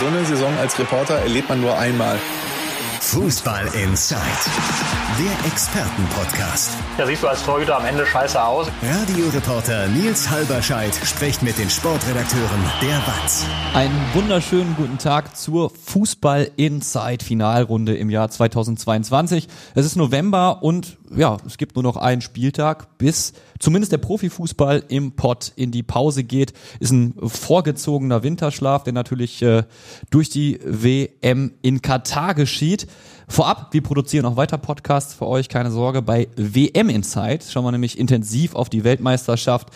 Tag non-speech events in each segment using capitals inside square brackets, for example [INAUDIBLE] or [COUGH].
So eine Saison als Reporter erlebt man nur einmal. Fußball Inside, der Expertenpodcast. Ja, siehst du als Torhüter am Ende scheiße aus. Radioreporter Nils Halberscheid spricht mit den Sportredakteuren der WAZ. Einen wunderschönen guten Tag zur Fußball Inside Finalrunde im Jahr 2022. Es ist November und ja, es gibt nur noch einen Spieltag, bis zumindest der Profifußball im Pott in die Pause geht. Ist ein vorgezogener Winterschlaf, der natürlich äh, durch die WM in Katar geschieht. Vorab, wir produzieren auch weiter Podcasts für euch, keine Sorge. Bei WM Insight schauen wir nämlich intensiv auf die Weltmeisterschaft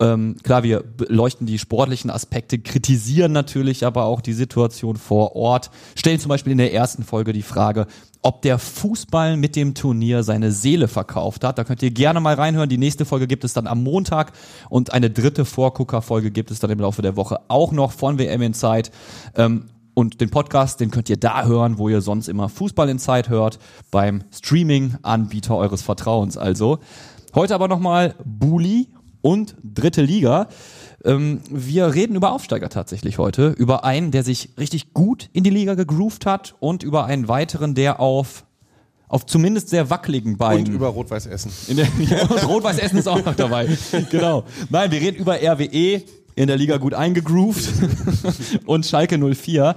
ähm, klar, wir beleuchten die sportlichen Aspekte, kritisieren natürlich aber auch die Situation vor Ort, stellen zum Beispiel in der ersten Folge die Frage, ob der Fußball mit dem Turnier seine Seele verkauft hat. Da könnt ihr gerne mal reinhören. Die nächste Folge gibt es dann am Montag und eine dritte Vorgucker-Folge gibt es dann im Laufe der Woche auch noch von WM in Zeit. Ähm, und den Podcast, den könnt ihr da hören, wo ihr sonst immer Fußball in Zeit hört, beim Streaming-Anbieter eures Vertrauens. Also heute aber nochmal Bully und dritte Liga. Ähm, wir reden über Aufsteiger tatsächlich heute, über einen, der sich richtig gut in die Liga gegroovt hat und über einen weiteren, der auf auf zumindest sehr wackeligen Beinen. Und über Rot-Weiß Essen. [LAUGHS] ja, Rot-Weiß Essen ist auch noch dabei. [LAUGHS] genau. Nein, wir reden über RWE, in der Liga gut eingegroovt [LAUGHS] und Schalke 04.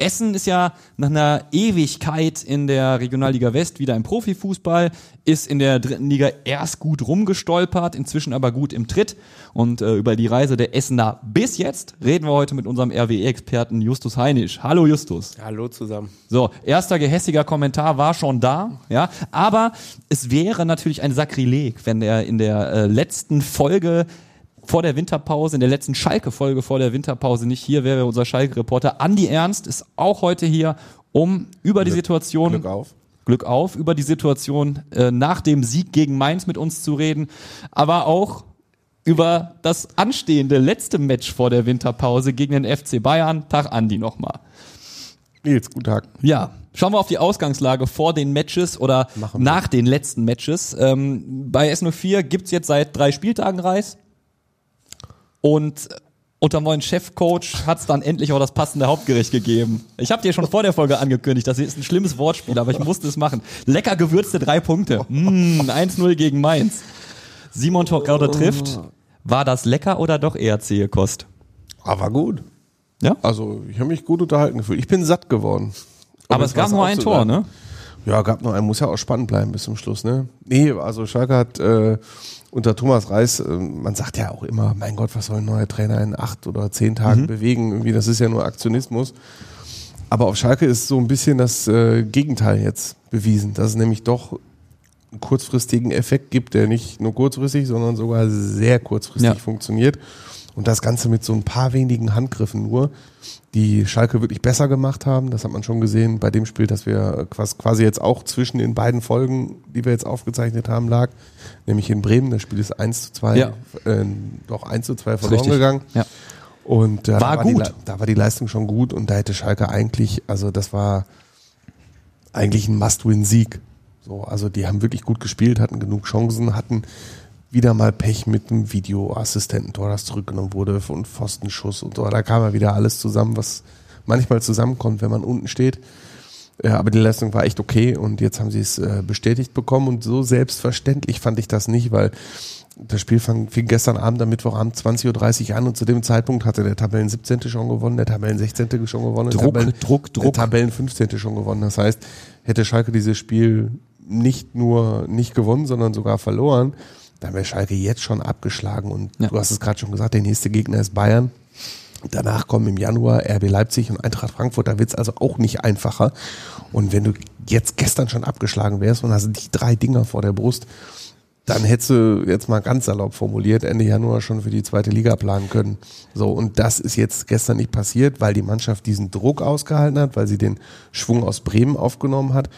Essen ist ja nach einer Ewigkeit in der Regionalliga West wieder im Profifußball, ist in der dritten Liga erst gut rumgestolpert, inzwischen aber gut im Tritt. Und äh, über die Reise der Essener bis jetzt reden wir heute mit unserem RWE-Experten Justus Heinisch. Hallo Justus. Hallo zusammen. So, erster gehässiger Kommentar war schon da, ja. Aber es wäre natürlich ein Sakrileg, wenn er in der äh, letzten Folge vor der Winterpause, in der letzten Schalke-Folge vor der Winterpause nicht hier wäre unser Schalke-Reporter Andi Ernst, ist auch heute hier, um über Glück, die Situation. Glück auf. Glück auf, über die Situation äh, nach dem Sieg gegen Mainz mit uns zu reden, aber auch über das anstehende letzte Match vor der Winterpause gegen den FC Bayern. Tag Andi nochmal. Nils, guten Tag. Ja, schauen wir auf die Ausgangslage vor den Matches oder nach den letzten Matches. Ähm, bei S04 gibt's jetzt seit drei Spieltagen Reis. Und unter neuen Chefcoach hat es dann endlich auch das passende Hauptgericht gegeben. Ich habe dir schon vor der Folge angekündigt, das ist ein schlimmes Wortspiel, aber ich musste es machen. Lecker gewürzte drei Punkte. Mm, 1-0 gegen Mainz. Simon Torgauder trifft. War das lecker oder doch eher zähe Kost? Aber ah, gut. Ja? Also, ich habe mich gut unterhalten gefühlt. Ich bin satt geworden. Um aber es gab nur ein Tor, ne? Ja, gab nur ein. Muss ja auch spannend bleiben bis zum Schluss, ne? Nee, also Schalke hat äh, unter Thomas Reis, äh, man sagt ja auch immer, mein Gott, was soll ein neuer Trainer in acht oder zehn Tagen mhm. bewegen? Irgendwie, das ist ja nur Aktionismus. Aber auf Schalke ist so ein bisschen das äh, Gegenteil jetzt bewiesen, dass es nämlich doch einen kurzfristigen Effekt gibt, der nicht nur kurzfristig, sondern sogar sehr kurzfristig ja. funktioniert. Und das Ganze mit so ein paar wenigen Handgriffen nur, die Schalke wirklich besser gemacht haben. Das hat man schon gesehen bei dem Spiel, dass wir quasi jetzt auch zwischen den beiden Folgen, die wir jetzt aufgezeichnet haben, lag. Nämlich in Bremen. Das Spiel ist 1 zu 2, ja. äh, doch 1 zu 2 verloren gegangen. Ja. Und äh, war da, war gut. Die, da war die Leistung schon gut und da hätte Schalke eigentlich, also das war eigentlich ein Must-Win-Sieg. So, also die haben wirklich gut gespielt, hatten genug Chancen, hatten wieder mal Pech mit einem Videoassistententor, das zurückgenommen wurde und Pfostenschuss und so. Da kam ja wieder alles zusammen, was manchmal zusammenkommt, wenn man unten steht. Ja, aber die Leistung war echt okay und jetzt haben sie es äh, bestätigt bekommen und so selbstverständlich fand ich das nicht, weil das Spiel fang, fing gestern Abend am Mittwochabend 20.30 Uhr an und zu dem Zeitpunkt hatte der Tabellen 17. schon gewonnen, der Tabellen 16. schon gewonnen, Druck, der Tabellen, Druck, Druck. der Tabellen 15. schon gewonnen. Das heißt, hätte Schalke dieses Spiel nicht nur nicht gewonnen, sondern sogar verloren, dann wäre Schalke jetzt schon abgeschlagen. Und ja. du hast es gerade schon gesagt, der nächste Gegner ist Bayern. Danach kommen im Januar RB Leipzig und Eintracht Frankfurt. Da wird es also auch nicht einfacher. Und wenn du jetzt gestern schon abgeschlagen wärst und hast die drei Dinger vor der Brust, dann hättest du jetzt mal ganz salopp formuliert, Ende Januar schon für die zweite Liga planen können. So, und das ist jetzt gestern nicht passiert, weil die Mannschaft diesen Druck ausgehalten hat, weil sie den Schwung aus Bremen aufgenommen hat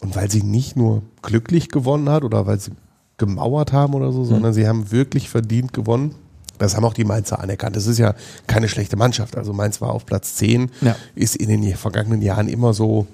und weil sie nicht nur glücklich gewonnen hat oder weil sie gemauert haben oder so, sondern mhm. sie haben wirklich verdient gewonnen. Das haben auch die Mainzer anerkannt. Das ist ja keine schlechte Mannschaft. Also Mainz war auf Platz 10, ja. ist in den vergangenen Jahren immer so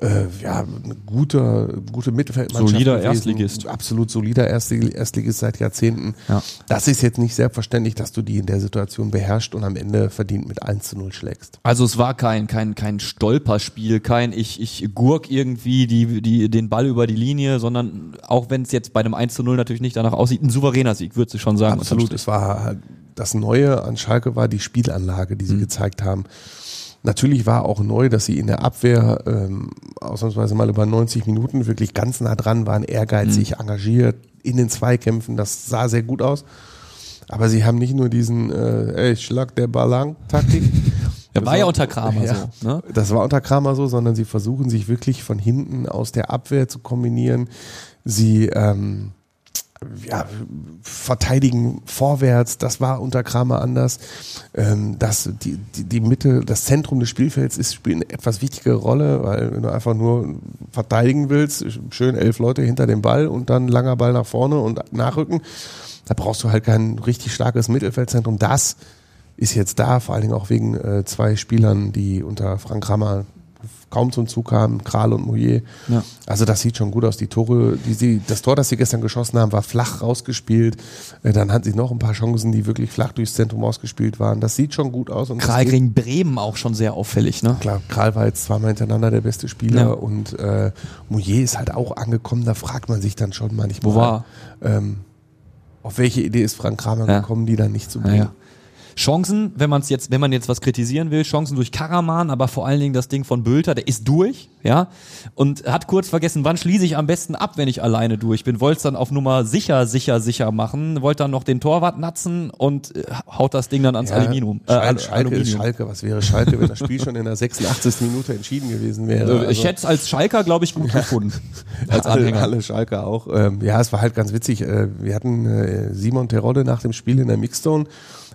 äh, ja, eine gute, Mittelfeldmannschaft. Solider gewesen. Erstligist. Absolut solider Erstlig- Erstligist seit Jahrzehnten. Ja. Das ist jetzt nicht selbstverständlich, dass du die in der Situation beherrschst und am Ende verdient mit 1 zu 0 schlägst. Also es war kein, kein, kein Stolperspiel, kein ich, ich gurk irgendwie die, die, den Ball über die Linie, sondern auch wenn es jetzt bei einem 1 zu 0 natürlich nicht danach aussieht, ein souveräner Sieg, würdest du schon sagen. Absolut. Es war das Neue an Schalke war die Spielanlage, die sie Mhm. gezeigt haben. Natürlich war auch neu, dass sie in der Abwehr ähm, ausnahmsweise mal über 90 Minuten wirklich ganz nah dran waren, ehrgeizig, Mhm. engagiert in den Zweikämpfen. Das sah sehr gut aus. Aber sie haben nicht nur diesen äh, ey, Schlag der Ballang-Taktik. Ja, [LAUGHS] war ja unter Kramer so, ne? Das war unter Kramer so, sondern sie versuchen sich wirklich von hinten aus der Abwehr zu kombinieren. Sie ähm, ja, verteidigen vorwärts, das war unter Kramer anders. Ähm, das, die, die, die Mitte, das Zentrum des Spielfelds ist, spielt eine etwas wichtige Rolle, weil wenn du einfach nur verteidigen willst, schön elf Leute hinter dem Ball und dann langer Ball nach vorne und nachrücken, da brauchst du halt kein richtig starkes Mittelfeldzentrum. Das ist jetzt da, vor allen Dingen auch wegen äh, zwei Spielern, die unter Frank Kramer kaum zum Zug kamen, Kral und Mouillet. Ja. Also das sieht schon gut aus. Die Tore, die sie, das Tor, das sie gestern geschossen haben, war flach rausgespielt. Äh, Dann hatten sie noch ein paar Chancen, die wirklich flach durchs Zentrum ausgespielt waren. Das sieht schon gut aus. Und Kral gegen Bremen auch schon sehr auffällig, ne? Klar, Kral war jetzt zweimal hintereinander der beste Spieler Ja. und äh, Mouillet ist halt auch angekommen. Da fragt man sich dann schon manchmal, Wo war ähm, auf welche Idee ist Frank Kramer Ja. gekommen, die dann nicht zu Ja, bringen. Chancen, wenn man es jetzt, wenn man jetzt was kritisieren will, Chancen durch Karaman, aber vor allen Dingen das Ding von Bülter, der ist durch, ja, und hat kurz vergessen, wann schließe ich am besten ab, wenn ich alleine durch bin. Wollte es dann auf Nummer sicher, sicher, sicher machen, wollte dann noch den Torwart natzen und äh, haut das Ding dann ans Ja, Aluminium. Äh, Schal- Al- Schalke ist Aluminium. Schalke. Was wäre Schalke, wenn das Spiel schon in der 86. Minute entschieden gewesen wäre? Äh, ich Also- hätte es als Schalker, glaube ich, gut gefunden. [LAUGHS] Als alle, Anhänger. alle Schalke auch. Ähm, ja, es war halt ganz witzig. Äh, wir hatten äh, Simon Terodde nach dem Spiel in der Mixzone.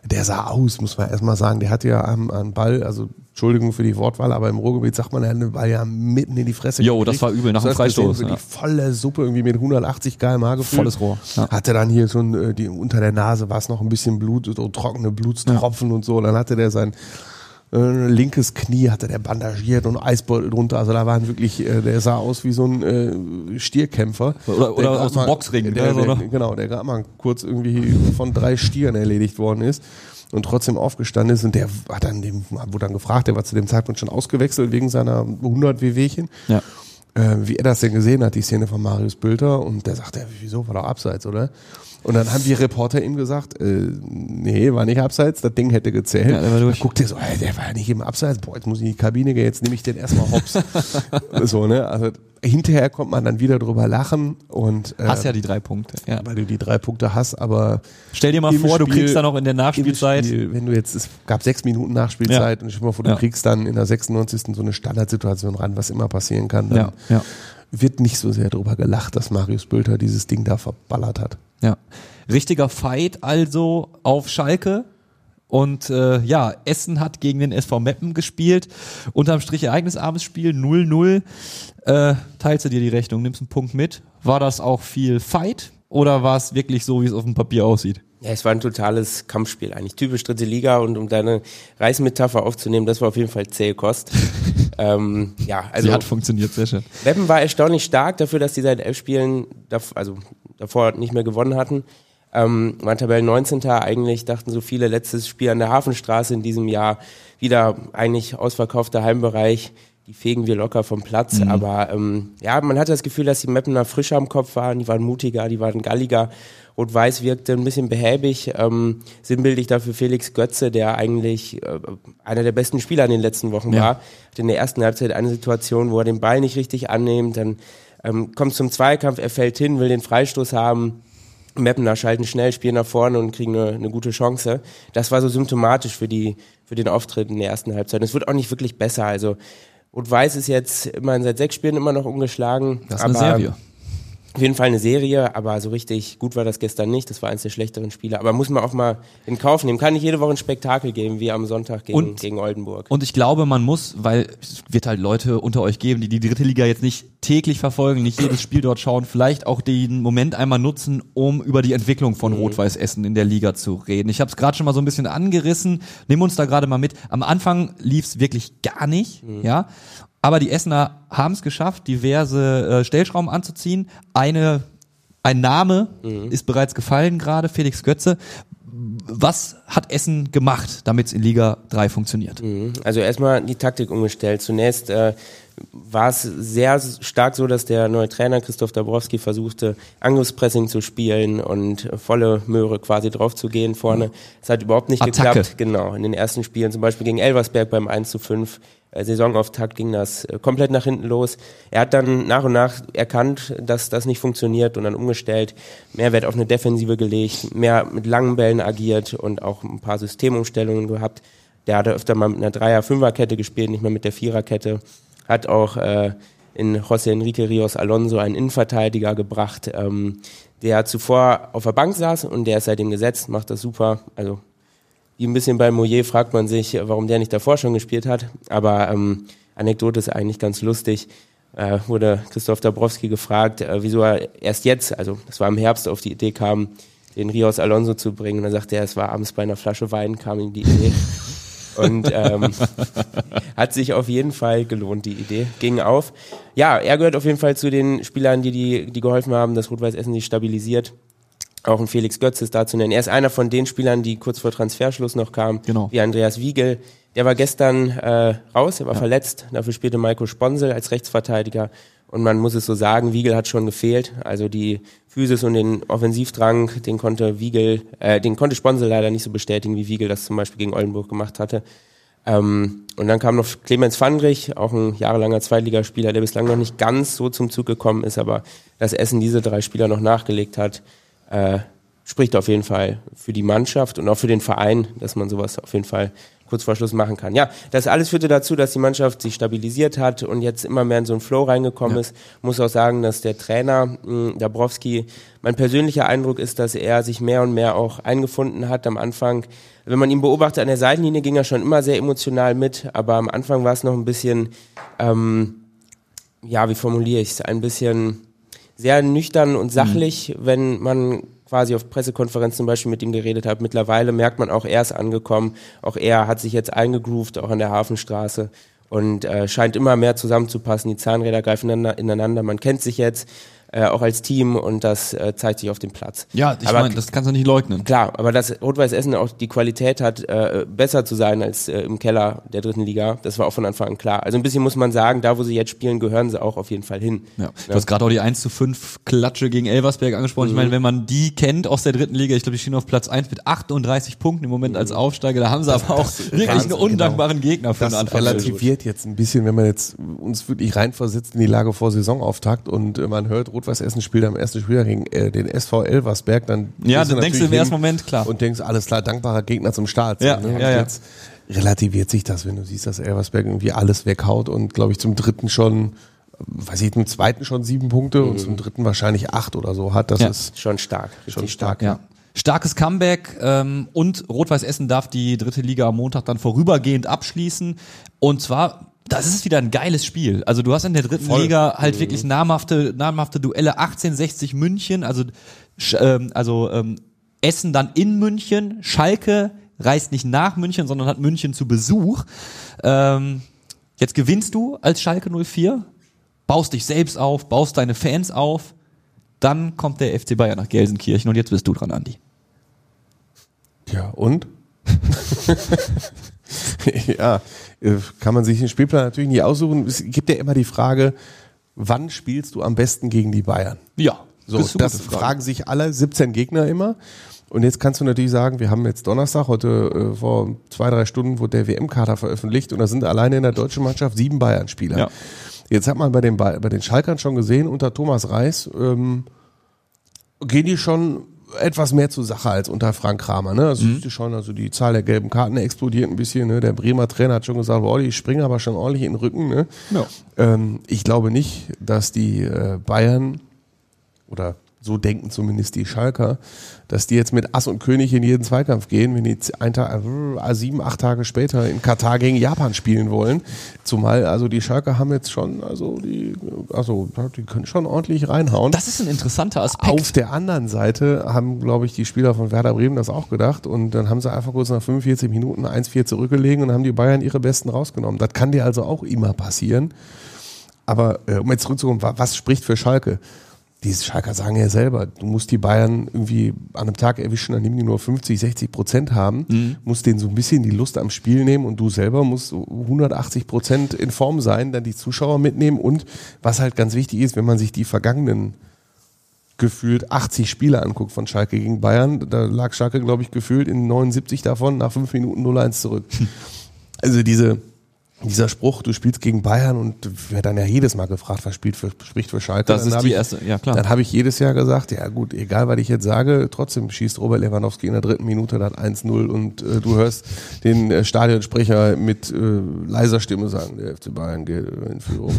Der sah aus, muss man erstmal sagen. Der hatte ja am, am Ball, also Entschuldigung für die Wortwahl, aber im Ruhrgebiet sagt man, er hat den Ball ja mitten in die Fresse Jo, das war übel, nach dem gesehen, Freistoß, Wirklich ja. volle Suppe, irgendwie mit 180 km/h gefühlt. Volles Rohr, ja. Hatte dann hier schon äh, die, unter der Nase war es noch ein bisschen Blut, so trockene Blutstropfen und so. Dann hatte der sein äh, linkes Knie hatte der bandagiert und Eisbeutel drunter. Also da waren wirklich, äh, der sah aus wie so ein äh, Stierkämpfer. Oder- oder Der aus dem Boxring, Der, ne, der, oder? Genau, der gerade mal kurz irgendwie von drei Stieren erledigt worden ist und trotzdem aufgestanden ist und der hat dann dem, wurde dann gefragt, der war zu dem Zeitpunkt schon ausgewechselt wegen seiner 100 WWchen. Ja. Äh, wie er das denn gesehen hat, die Szene von Marius Bülter und der sagt, ja, wieso, war doch abseits, oder? Und dann haben die Reporter ihm gesagt, äh, nee, war nicht abseits, das Ding hätte gezählt. Ja, der war guckt er so, ey, der war ja nicht im Abseits, boah, jetzt muss ich in die Kabine gehen, jetzt nehme ich den erstmal hops. [LAUGHS] so, ne? Also hinterher kommt man dann wieder drüber lachen und äh, Hast ja die drei Punkte. Ja. weil du die drei Punkte hast, aber Stell dir mal vor, du Spiel- kriegst dann noch in der Nachspielzeit. Spiel, wenn du jetzt, es gab sechs Minuten Nachspielzeit und stell dir mal vor, du Ja. kriegst dann in der 96. so eine Standardsituation ran, was immer passieren kann, dann Ja, ja. wird nicht so sehr drüber gelacht, dass Marius Bülter dieses Ding da verballert hat. Ja. Richtiger Fight also auf Schalke. Und äh, ja, Essen hat gegen den SV Meppen gespielt. Unterm Strich ereignisarmes Spiel 0-0. Äh, teilst du dir die Rechnung, nimmst einen Punkt mit. War das auch viel Fight oder war es wirklich so, wie es auf dem Papier aussieht? Ja, es war ein totales Kampfspiel eigentlich. Typisch dritte Liga und um deine Reismetapher aufzunehmen, das war auf jeden Fall zähe Kost. [LAUGHS] ähm, ja, also Sie hat funktioniert, sehr schön. Meppen war erstaunlich stark dafür, dass die seit elf Spielen, also davor nicht mehr gewonnen hatten. Ähm, waren Tabellen 19. Eigentlich dachten so viele, letztes Spiel an der Hafenstraße in diesem Jahr. Wieder eigentlich ausverkaufter Heimbereich. Die fegen wir locker vom Platz. Aber ähm, ja, man hatte das Gefühl, dass die Meppener frischer im Kopf waren. Die waren mutiger, die waren galliger. Rot-Weiß wirkte ein bisschen behäbig. Ähm, sinnbildlich dafür Felix Götze, der eigentlich äh, einer der besten Spieler in den letzten Wochen Ja. war. Hat in der ersten Halbzeit eine Situation, wo er den Ball nicht richtig annimmt. Dann ähm, kommt zum Zweikampf, er fällt hin, will den Freistoß haben. Meppener schalten schnell, spielen nach vorne und kriegen eine, eine gute Chance. Das war so symptomatisch für die für den Auftritt in der ersten Halbzeit. Und es wird auch nicht wirklich besser. Also und Weiß ist jetzt immerhin seit sechs Spielen immer noch ungeschlagen. Das ist eine Serie. Auf jeden Fall eine Serie, aber so richtig gut war das gestern nicht. Das war eins der schlechteren Spiele. Aber muss man auch mal in Kauf nehmen. Kann nicht jede Woche ein Spektakel geben, wie am Sonntag gegen, Und- gegen Oldenburg. Und ich glaube, man muss, weil es wird halt Leute unter euch geben, die die dritte Liga jetzt nicht täglich verfolgen, nicht jedes Spiel dort schauen, vielleicht auch den Moment einmal nutzen, um über die Entwicklung von Rot-Weiß Essen in der Liga zu reden. Ich habe es gerade schon mal so ein bisschen angerissen. Nimm uns da gerade mal mit. Am Anfang lief es wirklich gar nicht, ja. Aber die Essener haben es geschafft, diverse äh, Stellschrauben anzuziehen. Eine, ein Name ist bereits gefallen gerade, Felix Götze. Was hat Essen gemacht, damit es in Liga 3 funktioniert? Also erstmal die Taktik umgestellt. Zunächst äh, war es sehr stark so, dass der neue Trainer Christoph Dabrowski versuchte, Angriffspressing zu spielen und volle Möhre quasi drauf zu gehen vorne. Es hat überhaupt nicht Attacke. geklappt. Genau, in den ersten Spielen, zum Beispiel gegen Elversberg beim 1 zu 5, äh, Saisonauftakt ging das äh, komplett nach hinten los. Er hat dann nach und nach erkannt, dass das nicht funktioniert und dann umgestellt, mehr Wert auf eine Defensive gelegt, mehr mit langen Bällen agiert und auch ein paar Systemumstellungen gehabt. Der hatte öfter mal mit einer Dreier-Fünfer-Kette gespielt, nicht mehr mit der Viererkette. Hat auch äh, in José Enrique Rios Alonso einen Innenverteidiger gebracht, ähm, der zuvor auf der Bank saß und der ist seitdem gesetzt, macht das super. Also wie ein bisschen bei Moyer fragt man sich, warum der nicht davor schon gespielt hat. Aber ähm, Anekdote ist eigentlich ganz lustig. Äh, wurde Christoph Dabrowski gefragt, äh, wieso er erst jetzt, also das war im Herbst, auf die Idee kam, den Rios Alonso zu bringen. Und dann sagte er, es war abends bei einer Flasche Wein, kam ihm die Idee. [LAUGHS] Und ähm, hat sich auf jeden Fall gelohnt, die Idee. Ging auf. Ja, er gehört auf jeden Fall zu den Spielern, die, die, die geholfen haben, dass Rot-Weiß Essen sich stabilisiert. Auch ein Felix Götz ist da zu nennen. Er ist einer von den Spielern, die kurz vor Transferschluss noch kamen, Genau. wie Andreas Wiegel. Der war gestern äh, raus, er war verletzt. Dafür spielte Maiko Sponsel als Rechtsverteidiger. Und man muss es so sagen, Wiegel hat schon gefehlt. Also die Physis und den Offensivdrang, den konnte Wiegel, äh, den konnte Sponsel leider nicht so bestätigen, wie Wiegel das zum Beispiel gegen Oldenburg gemacht hatte. Ähm, und dann kam noch Clemens Fandrich, auch ein jahrelanger Zweitligaspieler, der bislang noch nicht ganz so zum Zug gekommen ist, aber dass Essen diese drei Spieler noch nachgelegt hat, äh, spricht auf jeden Fall für die Mannschaft und auch für den Verein, dass man sowas auf jeden Fall kurz vor Schluss machen kann. Ja, das alles führte dazu, dass die Mannschaft sich stabilisiert hat und jetzt immer mehr in so einen Flow reingekommen ist. Muss auch sagen, dass der Trainer mh, Dabrowski, mein persönlicher Eindruck ist, dass er sich mehr und mehr auch eingefunden hat am Anfang. Wenn man ihn beobachtet an der Seitenlinie, ging er schon immer sehr emotional mit, aber am Anfang war es noch ein bisschen, ähm, ja, wie formuliere ich es, ein bisschen sehr nüchtern und sachlich, wenn man quasi auf Pressekonferenz zum Beispiel mit ihm geredet hat. Mittlerweile merkt man auch, er ist angekommen. Auch er hat sich jetzt eingegroovt, auch an der Hafenstraße und äh, scheint immer mehr zusammenzupassen. Die Zahnräder greifen ineinander. Man kennt sich jetzt äh, auch als Team und das äh, zeigt sich auf dem Platz. Ja, ich Aber meine, das kannst du nicht leugnen. Klar, aber dass Rot-Weiß Essen auch die Qualität hat, äh, besser zu sein als äh, im Keller der dritten Liga, das war auch von Anfang an klar. Also ein bisschen muss man sagen, da wo sie jetzt spielen, gehören sie auch auf jeden Fall hin. Ja. Du hast gerade auch die 1 zu 5 Klatsche gegen Elversberg angesprochen. Ich meine, wenn man die kennt aus der dritten Liga, ich glaube, die stehen auf Platz 1 mit 38 Punkten im Moment als Aufsteiger. Da haben sie aber auch wirklich Wahnsinn, einen undankbaren Gegner für Das den Anfang. relativiert jetzt ein bisschen, wenn man jetzt uns wirklich reinversetzt in die Lage vor Saisonauftakt und äh, man hört, Rot-Weiß Essen spielt am ersten Spieltag gegen äh, den SV Elversberg, dann Ja, dann denkst du im ersten Moment, klar. Und denkst, alles klar, dankbarer Gegner zum Start. Ja, ne? Und ja, ja. jetzt relativiert sich das, wenn du siehst, dass Elversberg irgendwie alles weghaut und glaube ich zum dritten schon, weiß ich, zum zweiten schon sieben Punkte und zum dritten wahrscheinlich acht oder so hat. Das Ja. ist Schon stark. schon richtig stark. Ja. Starkes Comeback ähm, und Rot-Weiß Essen darf die dritte Liga am Montag dann vorübergehend abschließen. Und zwar, das ist wieder ein geiles Spiel. Also du hast in der dritten Voll. Liga halt wirklich namhafte, namhafte Duelle 1860 München, also, ähm, also ähm, Essen dann in München, Schalke reist nicht nach München, sondern hat München zu Besuch. Ähm, jetzt gewinnst du als Schalke 04, baust dich selbst auf, baust deine Fans auf. Dann kommt der FC Bayern nach Gelsenkirchen und jetzt bist du dran, Andi. Ja, und? [LAUGHS] [LAUGHS] ja, äh, kann man sich den Spielplan natürlich nie aussuchen. Es gibt ja immer die Frage, wann spielst du am besten gegen die Bayern? Ja, So, das Frage. fragen sich alle 17 Gegner immer. Und jetzt kannst du natürlich sagen, wir haben jetzt Donnerstag, heute äh, vor zwei, drei Stunden wurde der WM-Kader veröffentlicht und da sind alleine in der deutschen Mannschaft sieben Bayern-Spieler. Ja. Jetzt hat man bei den, bei den Schalkern schon gesehen, unter Thomas Reis ähm, gehen die schon etwas mehr zur Sache als unter Frank Kramer. Ne? Also, siehst du schon, also die Zahl der gelben Karten explodiert ein bisschen. Ne? Der Bremer Trainer hat schon gesagt, boah, die springen aber schon ordentlich in den Rücken. Ne? Ja. Ähm, ich glaube nicht, dass die äh, Bayern oder so denken zumindest die Schalker, dass die jetzt mit Ass und König in jeden Zweikampf gehen, wenn die ein Tag, äh, sieben, acht Tage später in Katar gegen Japan spielen wollen. Zumal, also die Schalker haben jetzt schon, also die, also die können schon ordentlich reinhauen. Das ist ein interessanter Aspekt. Auf der anderen Seite haben, glaube ich, die Spieler von Werder Bremen das auch gedacht und dann haben sie einfach kurz nach 45 Minuten 1-4 zurückgelegen und haben die Bayern ihre Besten rausgenommen. Das kann dir also auch immer passieren. Aber äh, um jetzt zurückzukommen, was spricht für Schalke? Die Schalker sagen ja selber, du musst die Bayern irgendwie an einem Tag erwischen, an dem die nur 50, 60 Prozent haben, mhm. musst denen so ein bisschen die Lust am Spiel nehmen und du selber musst 180 Prozent in Form sein, dann die Zuschauer mitnehmen und was halt ganz wichtig ist, wenn man sich die vergangenen gefühlt 80 Spiele anguckt von Schalke gegen Bayern, da lag Schalke, glaube ich, gefühlt in 79 davon nach 5 Minuten 0-1 zurück. Also diese, dieser Spruch, du spielst gegen Bayern und wer dann ja jedes Mal gefragt, was spielt für, spricht für Schalke. Das dann ist die ich, erste, ja klar. Dann habe ich jedes Jahr gesagt, ja gut, egal was ich jetzt sage, trotzdem schießt Robert Lewandowski in der dritten Minute dann 1-0 und äh, du hörst den äh, Stadionsprecher mit äh, leiser Stimme sagen, der FC Bayern geht in Führung.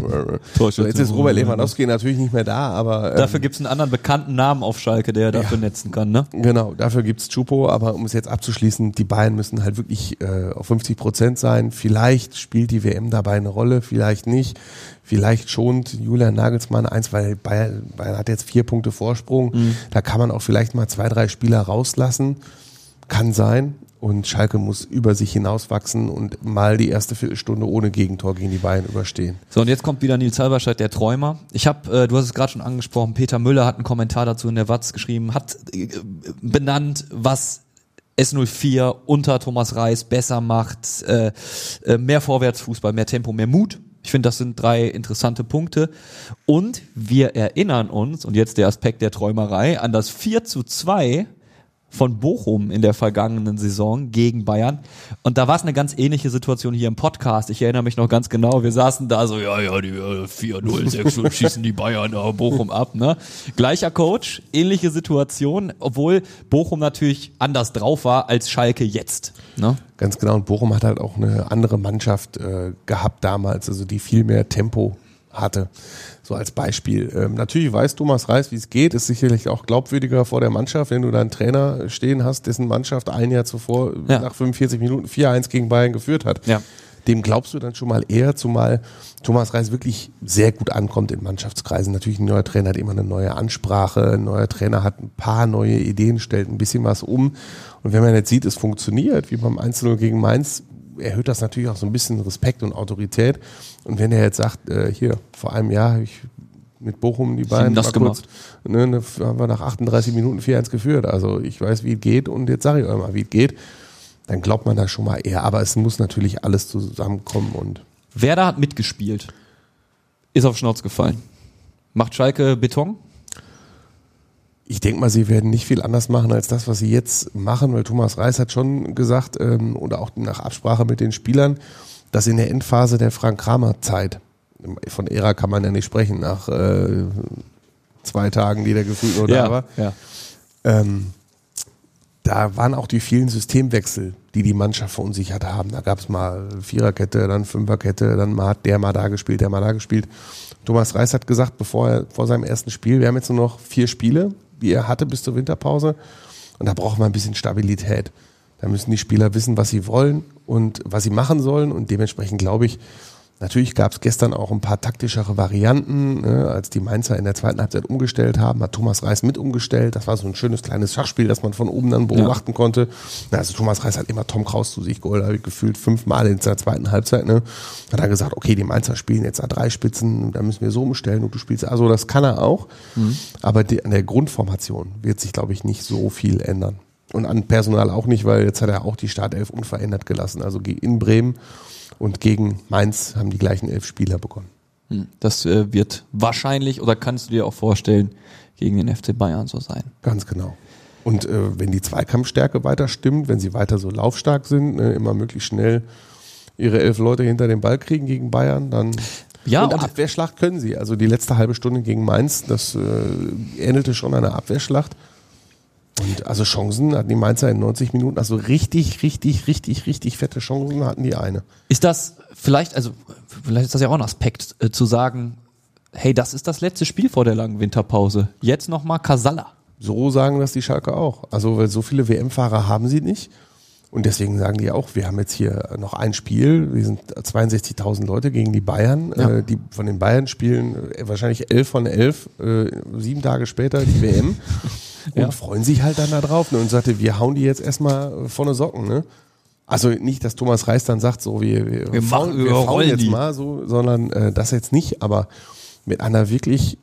[LAUGHS] so, jetzt ist Robert Lewandowski natürlich nicht mehr da, aber... Ähm, dafür gibt's einen anderen bekannten Namen auf Schalke, der dafür ja, netzen kann, ne? Genau, dafür gibt's Chupo, aber um es jetzt abzuschließen, die Bayern müssen halt wirklich äh, auf 50 Prozent sein. Vielleicht spielt die WM dabei eine Rolle, vielleicht nicht. Vielleicht schont Julian Nagelsmann eins, weil Bayern, Bayern hat jetzt vier Punkte Vorsprung. Mhm. Da kann man auch vielleicht mal zwei, drei Spieler rauslassen. Kann sein. Und Schalke muss über sich hinauswachsen und mal die erste Viertelstunde ohne Gegentor gegen die Bayern überstehen. So, und jetzt kommt wieder Nils Halberstadt, der Träumer. Ich habe, äh, du hast es gerade schon angesprochen, Peter Müller hat einen Kommentar dazu in der Watz geschrieben, hat äh, benannt, was S04 unter Thomas Reis besser macht, äh, äh, mehr Vorwärtsfußball, mehr Tempo, mehr Mut. Ich finde, das sind drei interessante Punkte. Und wir erinnern uns, und jetzt der Aspekt der Träumerei, an das 4 zu 2 von Bochum in der vergangenen Saison gegen Bayern. Und da war es eine ganz ähnliche Situation hier im Podcast. Ich erinnere mich noch ganz genau. Wir saßen da so, ja, ja, die 4-0, 6 [LAUGHS] schießen die Bayern da Bochum ab. Ne? Gleicher Coach, ähnliche Situation, obwohl Bochum natürlich anders drauf war als Schalke jetzt. Ne? Ganz genau. Und Bochum hat halt auch eine andere Mannschaft äh, gehabt damals, also die viel mehr Tempo hatte. So als Beispiel. Ähm, natürlich weiß Thomas Reis, wie es geht, ist sicherlich auch glaubwürdiger vor der Mannschaft, wenn du da einen Trainer stehen hast, dessen Mannschaft ein Jahr zuvor ja. nach 45 Minuten 4-1 gegen Bayern geführt hat. Ja. Dem glaubst du dann schon mal eher, zumal Thomas Reis wirklich sehr gut ankommt in Mannschaftskreisen. Natürlich ein neuer Trainer hat immer eine neue Ansprache, ein neuer Trainer hat ein paar neue Ideen, stellt ein bisschen was um. Und wenn man jetzt sieht, es funktioniert, wie beim 1-0 gegen Mainz, erhöht das natürlich auch so ein bisschen Respekt und Autorität. Und wenn er jetzt sagt, äh, hier, vor einem Jahr habe ich mit Bochum die beiden das kurz, ne, ne, haben wir nach 38 Minuten 4-1 geführt. Also ich weiß, wie es geht und jetzt sage ich euch mal, wie es geht. Dann glaubt man da schon mal eher. Aber es muss natürlich alles zusammenkommen und. Werder hat mitgespielt. Ist auf Schnauz gefallen. Macht Schalke Beton? Ich denke mal, sie werden nicht viel anders machen als das, was sie jetzt machen, weil Thomas Reis hat schon gesagt, ähm, oder auch nach Absprache mit den Spielern, dass in der Endphase der Frank-Kramer-Zeit, von Ära kann man ja nicht sprechen, nach äh, zwei Tagen, die der gefühlt nur ja, da war, ja. ähm, da waren auch die vielen Systemwechsel, die die Mannschaft verunsichert haben. Da gab es mal Viererkette, dann Fünferkette, dann mal hat der mal da gespielt, der mal da gespielt. Thomas Reis hat gesagt, bevor er vor seinem ersten Spiel, wir haben jetzt nur noch vier Spiele, wie er hatte bis zur Winterpause. Und da braucht man ein bisschen Stabilität. Da müssen die Spieler wissen, was sie wollen und was sie machen sollen. Und dementsprechend glaube ich, Natürlich gab es gestern auch ein paar taktischere Varianten. Ne? Als die Mainzer in der zweiten Halbzeit umgestellt haben, hat Thomas Reis mit umgestellt. Das war so ein schönes kleines Schachspiel, das man von oben dann beobachten ja. konnte. Also Thomas Reis hat immer Tom Kraus zu sich geholt, habe ich gefühlt fünfmal in der zweiten Halbzeit. Ne? Hat er gesagt, okay, die Mainzer spielen jetzt da drei Spitzen, da müssen wir so umstellen und du spielst. Also das kann er auch. Mhm. Aber die, an der Grundformation wird sich, glaube ich, nicht so viel ändern. Und an Personal auch nicht, weil jetzt hat er auch die Startelf unverändert gelassen. Also in Bremen und gegen Mainz haben die gleichen elf Spieler begonnen. Hm, das äh, wird wahrscheinlich oder kannst du dir auch vorstellen, gegen den FC Bayern so sein. Ganz genau. Und äh, wenn die Zweikampfstärke weiter stimmt, wenn sie weiter so laufstark sind, ne, immer möglichst schnell ihre elf Leute hinter den Ball kriegen gegen Bayern, dann ja, und, und Abwehrschlacht können sie. Also die letzte halbe Stunde gegen Mainz, das äh, ähnelte schon einer Abwehrschlacht. Und also Chancen hatten die Mainzer in 90 Minuten, also richtig, richtig, richtig, richtig fette Chancen hatten die eine. Ist das vielleicht, also vielleicht ist das ja auch ein Aspekt, äh, zu sagen, hey, das ist das letzte Spiel vor der langen Winterpause. Jetzt nochmal Casalla. So sagen das die Schalke auch. Also weil so viele WM-Fahrer haben sie nicht. Und deswegen sagen die auch, wir haben jetzt hier noch ein Spiel, wir sind 62.000 Leute gegen die Bayern. Ja. Äh, die von den Bayern spielen äh, wahrscheinlich 11 von 11, äh, sieben Tage später die WM. [LAUGHS] und Ja. freuen sich halt dann da drauf ne, und sagte, wir hauen die jetzt erstmal vorne Socken. Ne? Also nicht, dass Thomas Reis dann sagt, so wir, wir, Wir faul- wir faulen jetzt die. mal so, sondern äh, das jetzt nicht, aber mit einer wirklich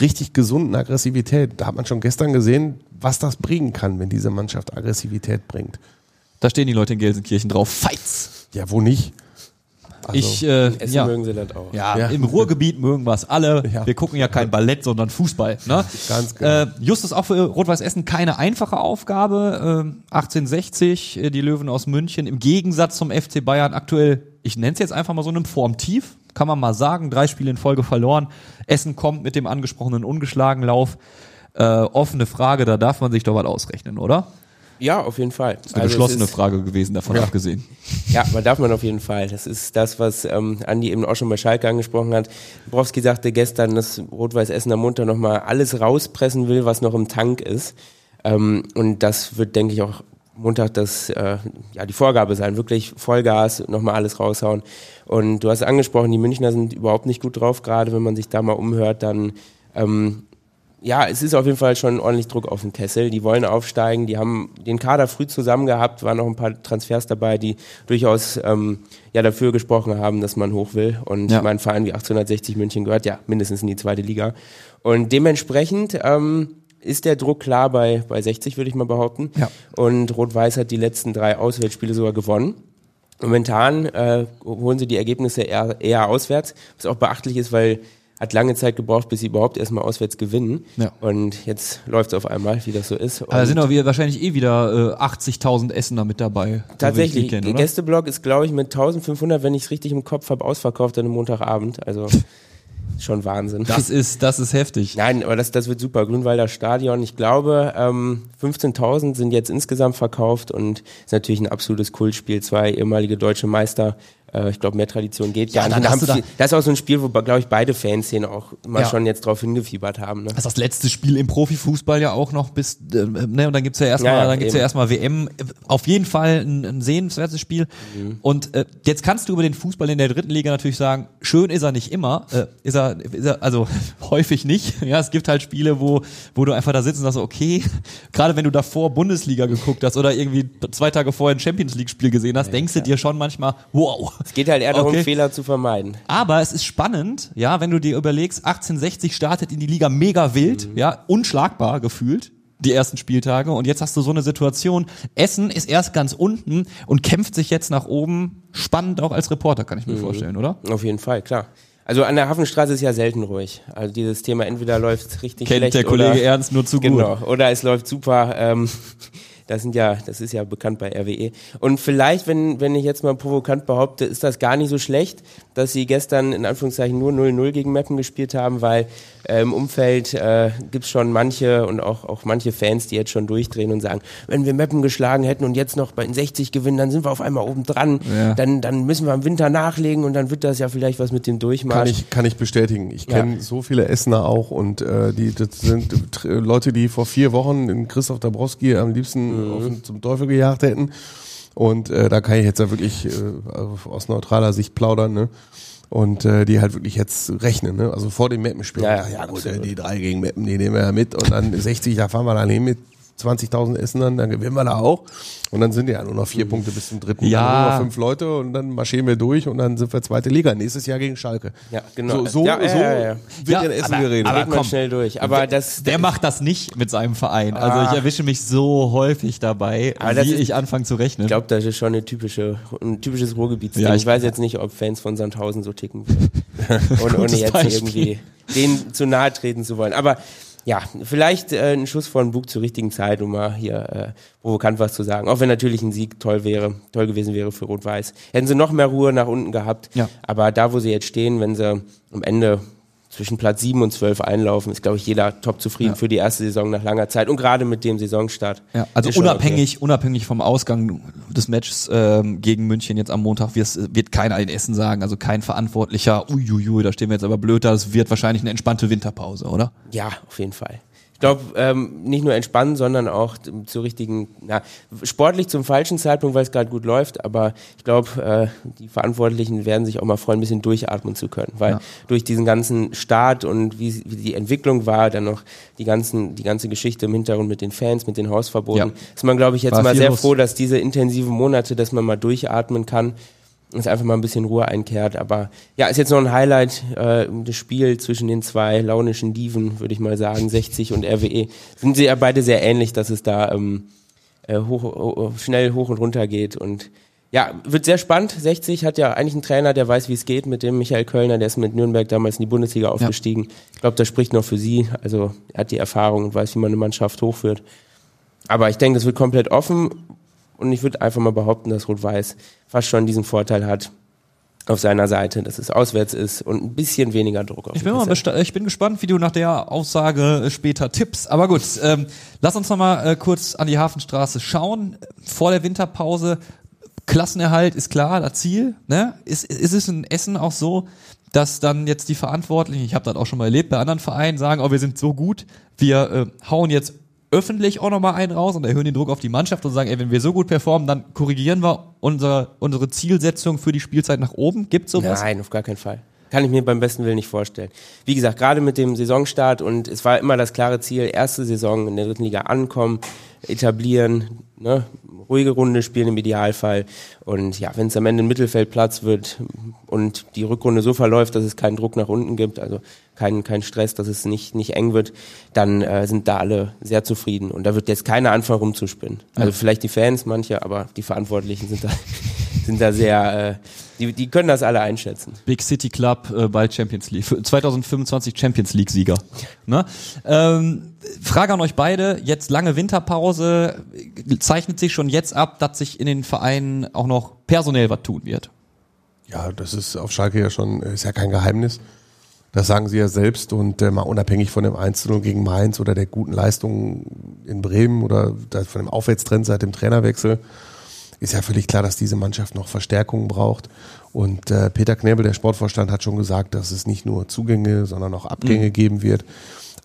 richtig gesunden Aggressivität. Da hat man schon gestern gesehen, was das bringen kann, wenn diese Mannschaft Aggressivität bringt. Da stehen die Leute in Gelsenkirchen drauf. Fights! Ja, wo nicht? Also, ich, äh, Essen ja. mögen sie das auch. Ja, Ja. im Ruhrgebiet mögen wir es alle. Ja. Wir gucken ja kein Ballett, sondern Fußball. Ne? Ganz genau. Äh, Justus auch für Rot-Weiß Essen keine einfache Aufgabe. Ähm, 1860, äh, die Löwen aus München. Im Gegensatz zum FC Bayern aktuell, ich nenne es jetzt einfach mal so einem Formtief, kann man mal sagen. Drei Spiele in Folge verloren. Essen kommt mit dem angesprochenen ungeschlagen Lauf. Äh, offene Frage, da darf man sich doch was ausrechnen, oder? Ja, auf jeden Fall. Das ist eine Also es geschlossene ist- Frage gewesen, davon abgesehen. Ja, man darf man auf jeden Fall. Das ist das, was ähm, Andi eben auch schon bei Schalke angesprochen hat. Browski sagte gestern, dass Rot-Weiß Essen am Montag nochmal alles rauspressen will, was noch im Tank ist. Ähm, und das wird, denke ich, auch Montag das, äh, ja, die Vorgabe sein. Wirklich Vollgas, nochmal alles raushauen. Und du hast angesprochen, die Münchner sind überhaupt nicht gut drauf, gerade wenn man sich da mal umhört, dann ähm, ja, es ist auf jeden Fall schon ordentlich Druck auf den Kessel. Die wollen aufsteigen, die haben den Kader früh zusammen gehabt, waren noch ein paar Transfers dabei, die durchaus ähm, ja dafür gesprochen haben, dass man hoch will. Und Ja. mein Verein wie 1860 München gehört ja mindestens in die zweite Liga. Und dementsprechend ähm, ist der Druck klar bei, bei 60, würde ich mal behaupten. Ja. Und Rot-Weiß hat die letzten drei Auswärtsspiele sogar gewonnen. Momentan äh, holen sie die Ergebnisse eher, eher auswärts, was auch beachtlich ist, weil hat lange Zeit gebraucht, bis sie überhaupt erstmal auswärts gewinnen. Ja. Und jetzt läuft es auf einmal, wie das so ist. Aber da Und sind auch wieder, wahrscheinlich eh wieder äh, 80.000 Essener mit dabei. tatsächlich, der? Gästeblock ist, glaube ich, mit 1500, wenn ich es richtig im Kopf habe, ausverkauft an einem Montagabend. Also schon Wahnsinn. Das ist, das ist heftig. Nein, aber das, das wird super. Grünwalder Stadion. Ich glaube, ähm, 15.000 sind jetzt insgesamt verkauft und ist natürlich ein absolutes Kultspiel. Zwei ehemalige deutsche Meister. Äh, ich glaube, mehr Tradition geht Ja, gar nicht. Da- viel- das ist auch so ein Spiel, wo, glaube ich, beide Fanszenen auch mal Ja. schon jetzt drauf hingefiebert haben. Ne? Das ist das letzte Spiel im Profifußball ja auch noch bis, äh, ne, und dann gibt's ja erstmal, Ja, ja, dann gibt's ja erstmal WM. Auf jeden Fall ein, ein sehenswertes Spiel. Mhm. Und äh, jetzt kannst du über den Fußball in der dritten Liga natürlich sagen, schön ist er nicht immer, äh, ist er, ist er, also [LAUGHS] häufig nicht. Ja, es gibt halt Spiele, wo, wo du einfach da sitzt und sagst, okay, [LAUGHS] gerade wenn du davor Bundesliga geguckt hast oder irgendwie zwei Tage vorher ein Champions League Spiel gesehen hast, denkst du dir schon manchmal, wow. Es geht halt eher darum, Okay. Fehler zu vermeiden. Aber es ist spannend, ja, wenn du dir überlegst, 1860 startet in die Liga mega wild, ja, unschlagbar gefühlt. Die ersten Spieltage und jetzt hast du so eine Situation. Essen ist erst ganz unten und kämpft sich jetzt nach oben. Spannend auch als Reporter, kann ich mir vorstellen, oder? Auf jeden Fall, klar. Also an der Hafenstraße ist ja selten ruhig. Also dieses Thema entweder läuft richtig Kennt schlecht der Kollege oder, Ernst nur zu gut. Genau. Oder es läuft super. Ähm, das sind ja, das ist ja bekannt bei RWE. Und vielleicht, wenn, wenn ich jetzt mal provokant behaupte, ist das gar nicht so schlecht, dass sie gestern in Anführungszeichen nur 0-0 gegen Meppen gespielt haben, weil äh, im Umfeld äh, gibt's schon manche und auch, auch manche Fans, die jetzt schon durchdrehen und sagen, wenn wir Meppen geschlagen hätten und jetzt noch bei den 60 gewinnen, dann sind wir auf einmal oben dran. Ja. Dann, dann müssen wir im Winter nachlegen und dann wird das ja vielleicht was mit dem Durchmarsch. Kann ich, kann ich bestätigen. Ich Ja. kenne so viele Essener auch und äh, die das sind Leute, die vor vier Wochen in Christoph Dabrowski am liebsten auf, zum Teufel gejagt hätten. Und äh, da kann ich jetzt ja wirklich äh, aus neutraler Sicht plaudern, ne? Und äh, die halt wirklich jetzt rechnen, ne? Also vor dem Mappenspiel. Ja, ja, ja gut, absolut. äh, die drei gegen Mappen, die nehmen wir ja mit und dann 60, da fahren wir dann hin mit 20.000 Essenern, dann gewinnen wir da auch. Und dann sind ja nur noch vier Mhm. Punkte bis zum dritten. Ja. Dann nur noch fünf Leute und dann marschieren wir durch und dann sind wir zweite Liga. Nächstes Jahr gegen Schalke. Ja, genau. So, so, Ja, ja, so ja, ja. wird Ja, in Essen aber- geredet. aber komm. schnell durch. Aber das, Der macht das nicht mit seinem Verein. Also ich Ah. erwische mich so häufig dabei, wie ist- ich anfange zu rechnen. ich glaube, das ist schon eine typische, ein typisches Ruhrgebietsding. Ja, ich- ich, weiß jetzt nicht, ob Fans von Sandhausen so ticken [LAUGHS] würden. Und ohne jetzt Beispiel. irgendwie denen zu nahe treten zu wollen. Aber ja, vielleicht äh, ein Schuss von Bug zur richtigen Zeit, um mal hier äh, provokant was zu sagen. Auch wenn natürlich ein Sieg toll wäre, toll gewesen wäre für Rot-Weiß. Hätten sie noch mehr Ruhe nach unten gehabt. Ja. Aber da, wo sie jetzt stehen, wenn sie am Ende zwischen Platz 7 und 12 einlaufen, ist, glaube ich, jeder top zufrieden Ja. für die erste Saison nach langer Zeit und gerade mit dem Saisonstart. Ja, also Ist schon unabhängig, unabhängig vom Ausgang des Matches ähm, gegen München jetzt am Montag wird, wird keiner in Essen sagen, also kein Verantwortlicher, uiuiui, da stehen wir jetzt aber blöd da, es wird wahrscheinlich eine entspannte Winterpause, oder? Ja, auf jeden Fall. Ich glaube, ähm, nicht nur entspannen, sondern auch zur richtigen, na, sportlich zum falschen Zeitpunkt, weil es gerade gut läuft, aber ich glaube, äh, die Verantwortlichen werden sich auch mal freuen, ein bisschen durchatmen zu können, weil Ja. durch diesen ganzen Start und wie, wie die Entwicklung war, dann noch die ganzen, die ganze Geschichte im Hintergrund mit den Fans, mit den Hausverboten, Ja. ist man, glaube ich, jetzt War mal sehr los. froh, dass diese intensiven Monate, dass man mal durchatmen kann dass einfach mal ein bisschen Ruhe einkehrt. Aber ja, ist jetzt noch ein Highlight, äh, das Spiel zwischen den zwei launischen Diven, würde ich mal sagen, 60 und RWE. Sind sie ja beide sehr ähnlich, dass es da ähm, äh, hoch, ho- schnell hoch und runter geht. Und ja, wird sehr spannend. 60 hat ja eigentlich einen Trainer, der weiß, wie es geht, mit dem Michael Kölner, der ist mit Nürnberg damals in die Bundesliga aufgestiegen. Ich glaube, das spricht noch für sie. Also er hat die Erfahrung und weiß, wie man eine Mannschaft hochführt. Aber ich denke, das wird komplett offen und ich würde einfach mal behaupten, dass Rot-Weiß fast schon diesen Vorteil hat auf seiner Seite, dass es auswärts ist und ein bisschen weniger Druck auf Ich bin, mal ich bin gespannt, wie du nach der Aussage äh, später tippst. Aber gut, ähm, lass uns noch mal äh, kurz an die Hafenstraße schauen. Vor der Winterpause, Klassenerhalt ist klar, das Ziel. Ne? Ist, ist es in Essen auch so, dass dann jetzt die Verantwortlichen, ich habe das auch schon mal erlebt bei anderen Vereinen, sagen, oh, wir sind so gut, wir äh, hauen jetzt öffentlich auch nochmal einen raus und erhöhen den Druck auf die Mannschaft und sagen, ey, wenn wir so gut performen, dann korrigieren wir unsere, unsere Zielsetzung für die Spielzeit nach oben. Gibt sowas? Nein, auf gar keinen Fall. Kann ich mir beim besten Willen nicht vorstellen. Wie gesagt, gerade mit dem Saisonstart und es war immer das klare Ziel, erste Saison in der dritten Liga ankommen, etablieren, ne, ruhige Runde spielen im Idealfall. Und ja, wenn es am Ende ein Mittelfeldplatz wird und die Rückrunde so verläuft, dass es keinen Druck nach unten gibt, also keinen keinen Stress, dass es nicht, nicht eng wird, dann äh, sind da alle sehr zufrieden. Und da wird jetzt keiner anfangen rumzuspinnen. Also vielleicht die Fans, manche, aber die Verantwortlichen sind da, [LAUGHS] sind da sehr, äh, die, die können das alle einschätzen. Big City Club äh, bald Champions League. Für 2025 Champions League Sieger. Ne? Ähm, Frage an euch beide. Jetzt lange Winterpause. Zeichnet sich schon jetzt ab, dass sich in den Vereinen auch noch personell was tun wird. Ja, das ist auf Schalke ja schon, ist ja kein Geheimnis. Das sagen sie ja selbst und äh, mal unabhängig von dem 1-0 gegen Mainz oder der guten Leistung in Bremen oder von dem Aufwärtstrend seit dem Trainerwechsel ist ja völlig klar, dass diese Mannschaft noch Verstärkung braucht. Und äh, Peter Knebel, der Sportvorstand, hat schon gesagt, dass es nicht nur Zugänge, sondern auch Abgänge geben wird.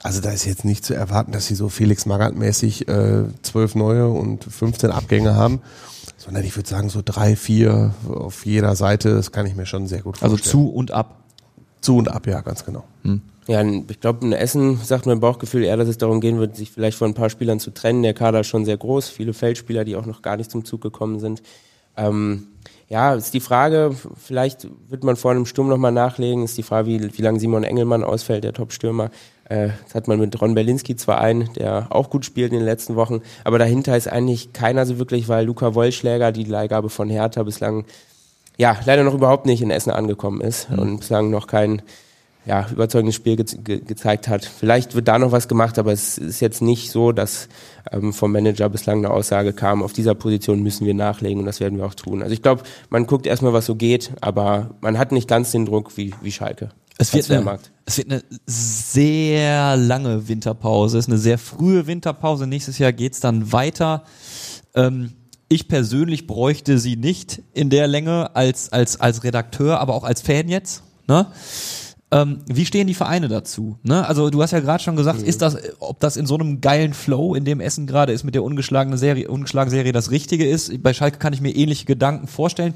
Also da ist jetzt nicht zu erwarten, dass sie so Felix Magath-mäßig äh, zwölf neue und 15 Abgänge haben, sondern ich würde sagen so drei, vier auf jeder Seite. Das kann ich mir schon sehr gut Also vorstellen. zu und ab. Zu und ab, ja, ganz genau. Ja, ich glaube, in Essen sagt mein Bauchgefühl eher, dass es darum gehen wird, sich vielleicht von ein paar Spielern zu trennen. Der Kader ist schon sehr groß, viele Feldspieler, die auch noch gar nicht zum Zug gekommen sind. Ähm, ja, ist die Frage, vielleicht wird man vor einem Sturm nochmal nachlegen, ist die Frage, wie, wie lange Simon Engelmann ausfällt, der Top-Stürmer. Äh, das hat man mit Ron Berlinski zwar einen, der auch gut spielt in den letzten Wochen, aber dahinter ist eigentlich keiner so wirklich, weil Luca Wollschläger, die Leihgabe von Hertha, bislang ja, leider noch überhaupt nicht in Essen angekommen ist und bislang noch kein ja, überzeugendes Spiel ge ge gezeigt hat. Vielleicht wird da noch was gemacht, aber es ist jetzt nicht so, dass ähm, vom Manager bislang eine Aussage kam, auf dieser Position müssen wir nachlegen und das werden wir auch tun. Also ich glaube, man guckt erstmal, was so geht, aber man hat nicht ganz den Druck wie, wie Schalke. Es wird, eine, es wird eine sehr lange Winterpause. Es ist eine sehr frühe Winterpause. Nächstes Jahr geht's dann weiter. Ähm, ich persönlich bräuchte sie nicht in der Länge als, als, als Redakteur, aber auch als Fan jetzt. Ne? Ähm, wie stehen die Vereine dazu? Ne? Also du hast ja gerade schon gesagt, ist das, ob das in so einem geilen Flow, in dem Essen gerade ist mit der ungeschlagenen Serie, ungeschlagenen Serie das Richtige ist? Bei Schalke kann ich mir ähnliche Gedanken vorstellen.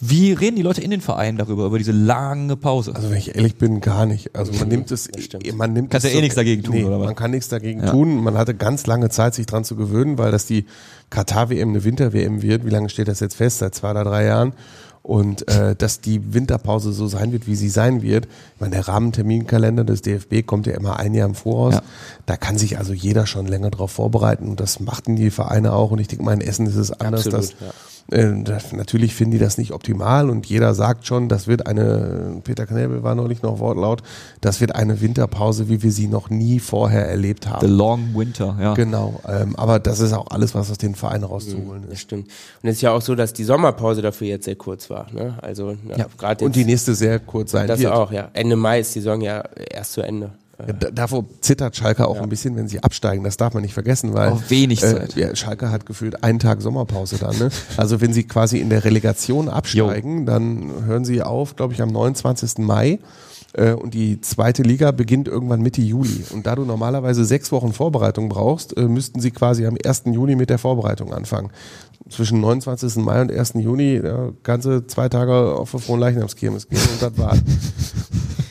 Wie reden die Leute in den Vereinen darüber, über diese lange Pause? Also wenn ich ehrlich bin, gar nicht. Also man nimmt es, [LAUGHS] man nimmt Kannst es ja eh nichts dagegen tun, nee, oder was? Man kann nichts dagegen Ja. tun. Man hatte ganz lange Zeit, sich dran zu gewöhnen, weil das die Katar-WM eine Winter-WM wird. Wie lange steht das jetzt fest? Seit zwei oder drei Jahren. Und äh, dass die Winterpause so sein wird, wie sie sein wird. Ich meine, der Rahmenterminkalender des DFB kommt ja immer ein Jahr im Voraus. Ja. Da kann sich also jeder schon länger drauf vorbereiten. Und das machten die Vereine auch. Und ich denke mal, in Essen ist es anders. Absolut, dass, das, natürlich finden die das nicht optimal und jeder sagt schon, das wird eine, Peter Knebel war neulich noch wortlaut, das wird eine Winterpause, wie wir sie noch nie vorher erlebt The haben. Long Winter, ja. Genau, ähm, aber das ist auch alles, was aus den Vereinen rauszuholen Das ist. stimmt. Und es ist ja auch so, dass die Sommerpause dafür jetzt sehr kurz war. Ne? Also ja, Ja. gerade Und die nächste sehr kurz sein das wird. auch, ja. Ende Mai ist die Saison ja erst zu Ende. Ja, da- Davor zittert Schalke auch ein bisschen, wenn sie absteigen. Das darf man nicht vergessen, weil Auch wenig Zeit. Äh, ja, Schalke hat gefühlt einen Tag Sommerpause dann. Ne? Also wenn sie quasi in der Relegation absteigen, dann hören sie auf, glaube ich, am 29. Mai. Äh, Und die zweite Liga beginnt irgendwann Mitte Juli. Und da du normalerweise sechs Wochen Vorbereitung brauchst, äh, müssten sie quasi am 1. Juni mit der Vorbereitung anfangen. Zwischen 29. Mai und 1. Juni ja, ganze zwei Tage auf der Frohen Leichnamskirmes gehen und das war's.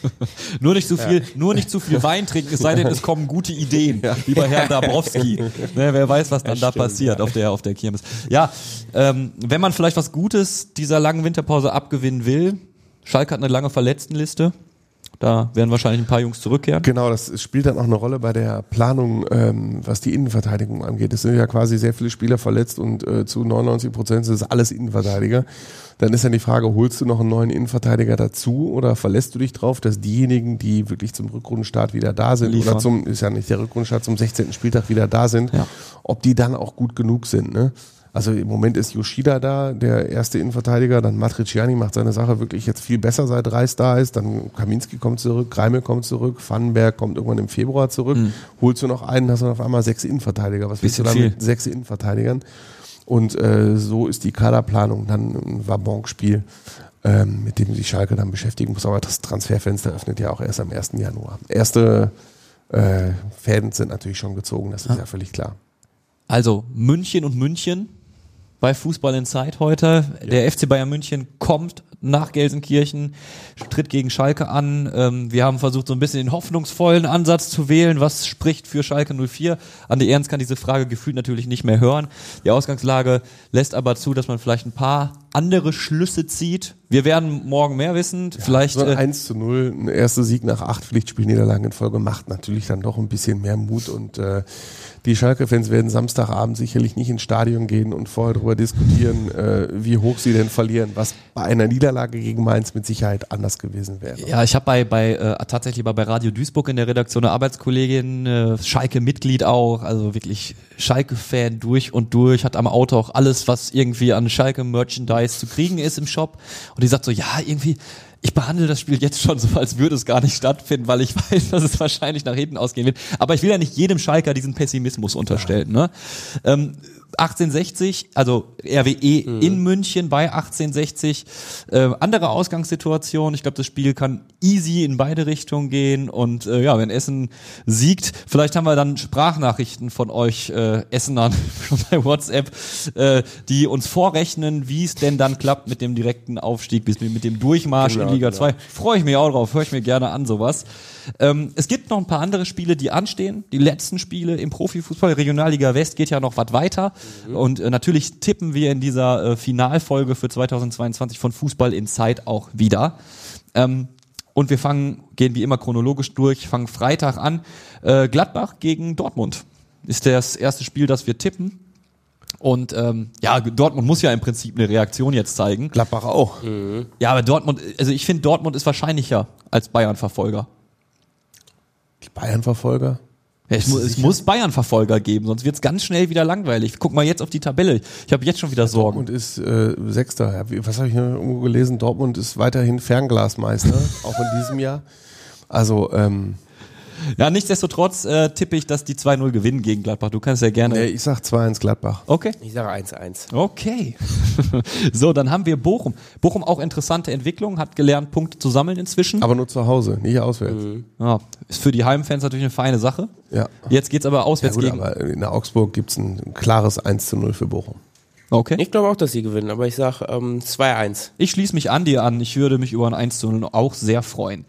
[LAUGHS] Nur nicht zu viel, nur nicht zu viel [LAUGHS] Wein trinken, es sei denn, es kommen gute Ideen, wie bei Herrn Dabrowski. Ne, wer weiß, was dann da passiert auf der auf der Kirmes. Ja, ähm, wenn man vielleicht was Gutes dieser langen Winterpause abgewinnen will, Schalke hat eine lange Verletztenliste. Da werden wahrscheinlich ein paar Jungs zurückkehren. Genau, das spielt dann auch eine Rolle bei der Planung, ähm, was die Innenverteidigung angeht. Es sind ja quasi sehr viele Spieler verletzt und äh, zu 99 Prozent sind es alles Innenverteidiger. Dann ist ja die Frage, holst du noch einen neuen Innenverteidiger dazu oder verlässt du dich drauf, dass diejenigen, die wirklich zum Rückrundenstart wieder da sind Liefern. oder zum, ist ja nicht der Rückrundenstart, zum 16. Spieltag wieder da sind, Ja. ob die dann auch gut genug sind, ne? Also im Moment ist Yoshida da, der erste Innenverteidiger, dann Matriciani macht seine Sache wirklich jetzt viel besser, seit Reis da ist, dann Kaminski kommt zurück, Greime kommt zurück, Vandenberg kommt irgendwann im Februar zurück, holst du noch einen, hast du auf einmal sechs Innenverteidiger. Was willst du Bisschen da viel. mit sechs Innenverteidigern? Und äh, so ist die Kaderplanung dann ein Wabonk-Spiel, ähm, mit dem sich Schalke dann beschäftigen muss. Aber das Transferfenster öffnet ja auch erst am 1. Januar. Erste äh, Fäden sind natürlich schon gezogen, das ist ja völlig klar. Also München und München bei Fußball in Zeit heute. Der FC Bayern München kommt nach Gelsenkirchen, tritt gegen Schalke an. Ähm, wir haben versucht, so ein bisschen den hoffnungsvollen Ansatz zu wählen. Was spricht für Schalke 04? Andi Ernst kann diese Frage gefühlt natürlich nicht mehr hören. Die Ausgangslage lässt aber zu, dass man vielleicht ein paar andere Schlüsse zieht. Wir werden morgen mehr wissen. vielleicht So ein äh, 1 zu 0, ein erster Sieg nach acht Pflichtspielniederlagen in Folge macht natürlich dann doch ein bisschen mehr Mut und äh, die Schalke-Fans werden Samstagabend sicherlich nicht ins Stadion gehen und vorher darüber diskutieren, äh, wie hoch sie denn verlieren, was bei einer Niederlage gegen Mainz mit Sicherheit anders gewesen wäre. Ja, ich habe bei, bei äh, tatsächlich bei Radio Duisburg in der Redaktion eine Arbeitskollegin, äh, Schalke-Mitglied auch, also wirklich Schalke-Fan durch und durch, hat am Auto auch alles, was irgendwie an Schalke-Merchandise zu kriegen ist im Shop. Und die sagt so, ja, irgendwie, ich behandle das Spiel jetzt schon so, als würde es gar nicht stattfinden, weil ich [LAUGHS] weiß, dass es wahrscheinlich nach hinten ausgehen wird. Aber ich will ja nicht jedem Schalker diesen Pessimismus unterstellen. Ne? Ähm, 1860, also RWE in München bei 1860. Äh, andere Ausgangssituation. Ich glaube, das Spiel kann easy in beide Richtungen gehen. Und äh, ja, wenn Essen siegt, vielleicht haben wir dann Sprachnachrichten von euch äh, Essenern [LAUGHS] schon bei WhatsApp, äh, die uns vorrechnen, wie es denn dann klappt mit dem direkten Aufstieg, bis mit dem Durchmarsch in Liga 2. Freue ich mich auch drauf, höre ich mir gerne an sowas. Ähm, es gibt noch ein paar andere Spiele, die anstehen. Die letzten Spiele im Profifußball. Regionalliga West geht ja noch was weiter. Und äh, natürlich tippen wir in dieser äh, Finalfolge für 2022 von Fußball in Zeit auch wieder. Ähm, und wir fangen, gehen wie immer chronologisch durch, fangen Freitag an. Äh, Gladbach gegen Dortmund ist das erste Spiel, das wir tippen. Und ähm, ja, Dortmund muss ja im Prinzip eine Reaktion jetzt zeigen. Gladbach auch. Ja, aber Dortmund, also ich finde, Dortmund ist wahrscheinlicher als Bayern-Verfolger. Die Bayern-Verfolger. Ja, es, mu es muss Bayern-Verfolger geben, sonst wird's ganz schnell wieder langweilig. Guck mal jetzt auf die Tabelle. Ich habe jetzt schon wieder Sorgen. Dortmund ist äh, Sechster. Was habe ich hier irgendwo gelesen? Dortmund ist weiterhin Fernglasmeister, [LAUGHS] auch in diesem Jahr. Also, ähm, Ja, nichtsdestotrotz äh, tippe ich, dass die 2-0 gewinnen gegen Gladbach. Du kannst ja gerne. nee, ich sag 2-1 Gladbach. Okay. Ich sage 1-1. Okay. [LAUGHS] so, dann haben wir Bochum. Bochum auch interessante Entwicklung, hat gelernt, Punkte zu sammeln inzwischen. Aber nur zu Hause, nicht auswärts. Ja, ist für die Heimfans natürlich eine feine Sache. Ja. Jetzt geht's aber Ja auswärts gut, gegen. aber in Augsburg gibt's ein klares 1 zu 0 für Bochum. Okay. Ich glaube auch, dass sie gewinnen, aber ich sage ähm, 2-1. Ich schließe mich an dir an. Ich würde mich über ein 1 zu 0 auch sehr freuen.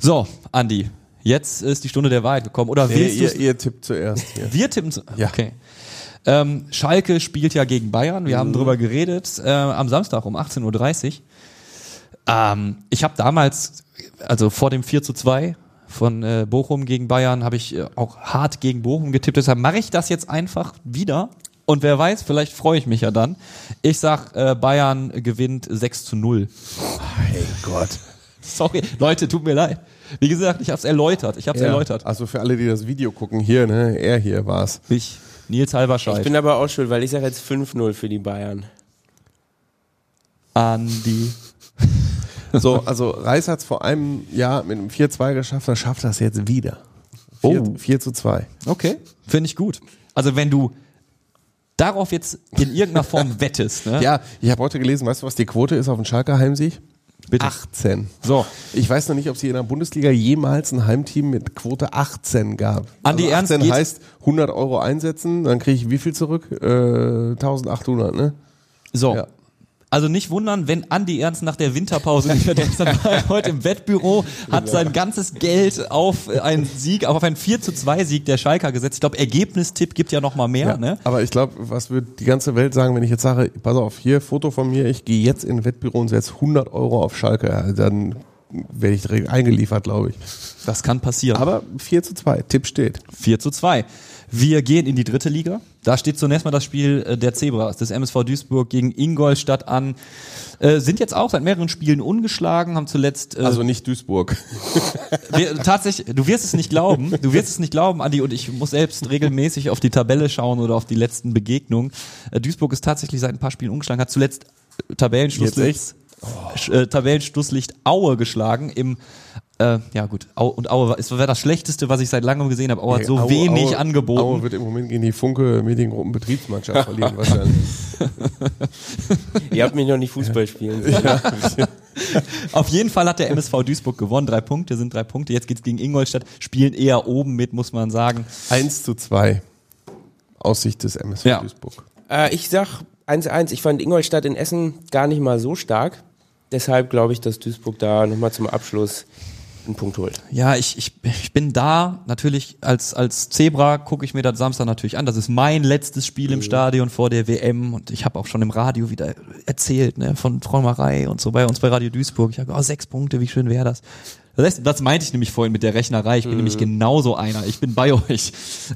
So, Andi, jetzt ist die Stunde der Wahrheit gekommen. Oder Nee, willst ihr, ihr tippt zuerst hier. Wir tippen zu, Ja. Okay. Ähm, Schalke spielt ja gegen Bayern. Wir Mhm. haben drüber geredet äh, am Samstag um 18.30 Uhr. Ähm, ich habe damals, also vor dem 4 zu 2 von äh, Bochum gegen Bayern, habe ich äh, auch hart gegen Bochum getippt. Deshalb mache ich das jetzt einfach wieder. Und wer weiß, vielleicht freue ich mich ja dann. Ich sag, äh, Bayern gewinnt 6 zu 0. Hey Gott. Sorry, Leute, tut mir leid. Wie gesagt, ich habe es erläutert. Ich habe es erläutert. Also für alle, die das Video gucken, hier, ne, er hier war's. Ich, Nils Ich Halberscheid. bin aber auch schuld, weil ich sage jetzt 5-0 für die Bayern. Andi. So, also Reis hat es vor einem Jahr mit einem 4-2 geschafft, er schafft das jetzt wieder. 4, Oh. 4 zu 2. Okay, finde ich gut. Also wenn du darauf jetzt in irgendeiner Form [LAUGHS] wettest, ne? Ja, ich habe heute gelesen, weißt du, was die Quote ist auf den Schalker Heimsieg? Bitte. 18. So, Ich weiß noch nicht, ob es hier in der Bundesliga jemals ein Heimteam mit Quote 18 gab. Andi also Ernst 18 geht- heißt 100 Euro einsetzen, dann kriege ich wie viel zurück? Äh, 1800, ne? so. Ja. Also nicht wundern, wenn Andi Ernst nach der Winterpause nicht mehr, ist dann heute im Wettbüro, hat sein ganzes Geld auf einen Sieg, auf einen 4 zu 2 Sieg der Schalker gesetzt. Ich glaube, Ergebnistipp gibt ja noch mal mehr, ne? Aber ich glaube, was wird die ganze Welt sagen, wenn ich jetzt sage, pass auf, hier, Foto von mir, ich gehe jetzt in ein Wettbüro und setze 100 Euro auf Schalke, ja, dann werde ich direkt eingeliefert, glaube ich. Das kann passieren. Aber 4 zu 2, Tipp steht. 4 zu 2. Wir gehen in die dritte Liga. Da steht zunächst mal das Spiel äh, der Zebras, des MSV Duisburg gegen Ingolstadt an. Äh, sind jetzt auch seit mehreren Spielen ungeschlagen, haben zuletzt äh, Also nicht Duisburg. [LAUGHS] wir, tatsächlich, du wirst es nicht glauben, du wirst es nicht glauben, Andi, und ich muss selbst regelmäßig auf die Tabelle schauen oder auf die letzten Begegnungen. Äh, Duisburg ist tatsächlich seit ein paar Spielen ungeschlagen, hat zuletzt Tabellenschlusslicht, äh, Tabellenschlusslicht Aue geschlagen im äh, ja gut, Au, und Aue war, es war das Schlechteste, was ich seit langem gesehen habe. Aue hat so Aue- wenig Aue- angeboten. Aue wird im Moment gegen die Funke Mediengruppen Betriebsmannschaft [LAUGHS] verlieren wahrscheinlich. Ihr habt mich noch nicht Fußball spielen sehen. [LAUGHS] Auf jeden Fall hat der MSV Duisburg gewonnen. Drei Punkte sind drei Punkte. Jetzt geht's gegen Ingolstadt. Spielen eher oben mit, muss man sagen. 1 zu 2 aus Sicht des MSV Ja. Duisburg. Äh, ich sag 1-1. Ich fand Ingolstadt in Essen gar nicht mal so stark. Deshalb glaube ich, dass Duisburg da nochmal zum Abschluss einen Punkt holt. Ja, ich, ich, ich bin da natürlich als, als Zebra gucke ich mir das Samstag natürlich an. Das ist mein letztes Spiel im Stadion vor der WM und ich habe auch schon im Radio wieder erzählt ne, von Träumerei und so bei uns bei Radio Duisburg. Ich habe oh, sechs Punkte, wie schön wäre das? Das, heißt, das meinte ich nämlich vorhin mit der Rechnerei. Ich bin nämlich genauso einer. Ich bin bei [LAUGHS] euch.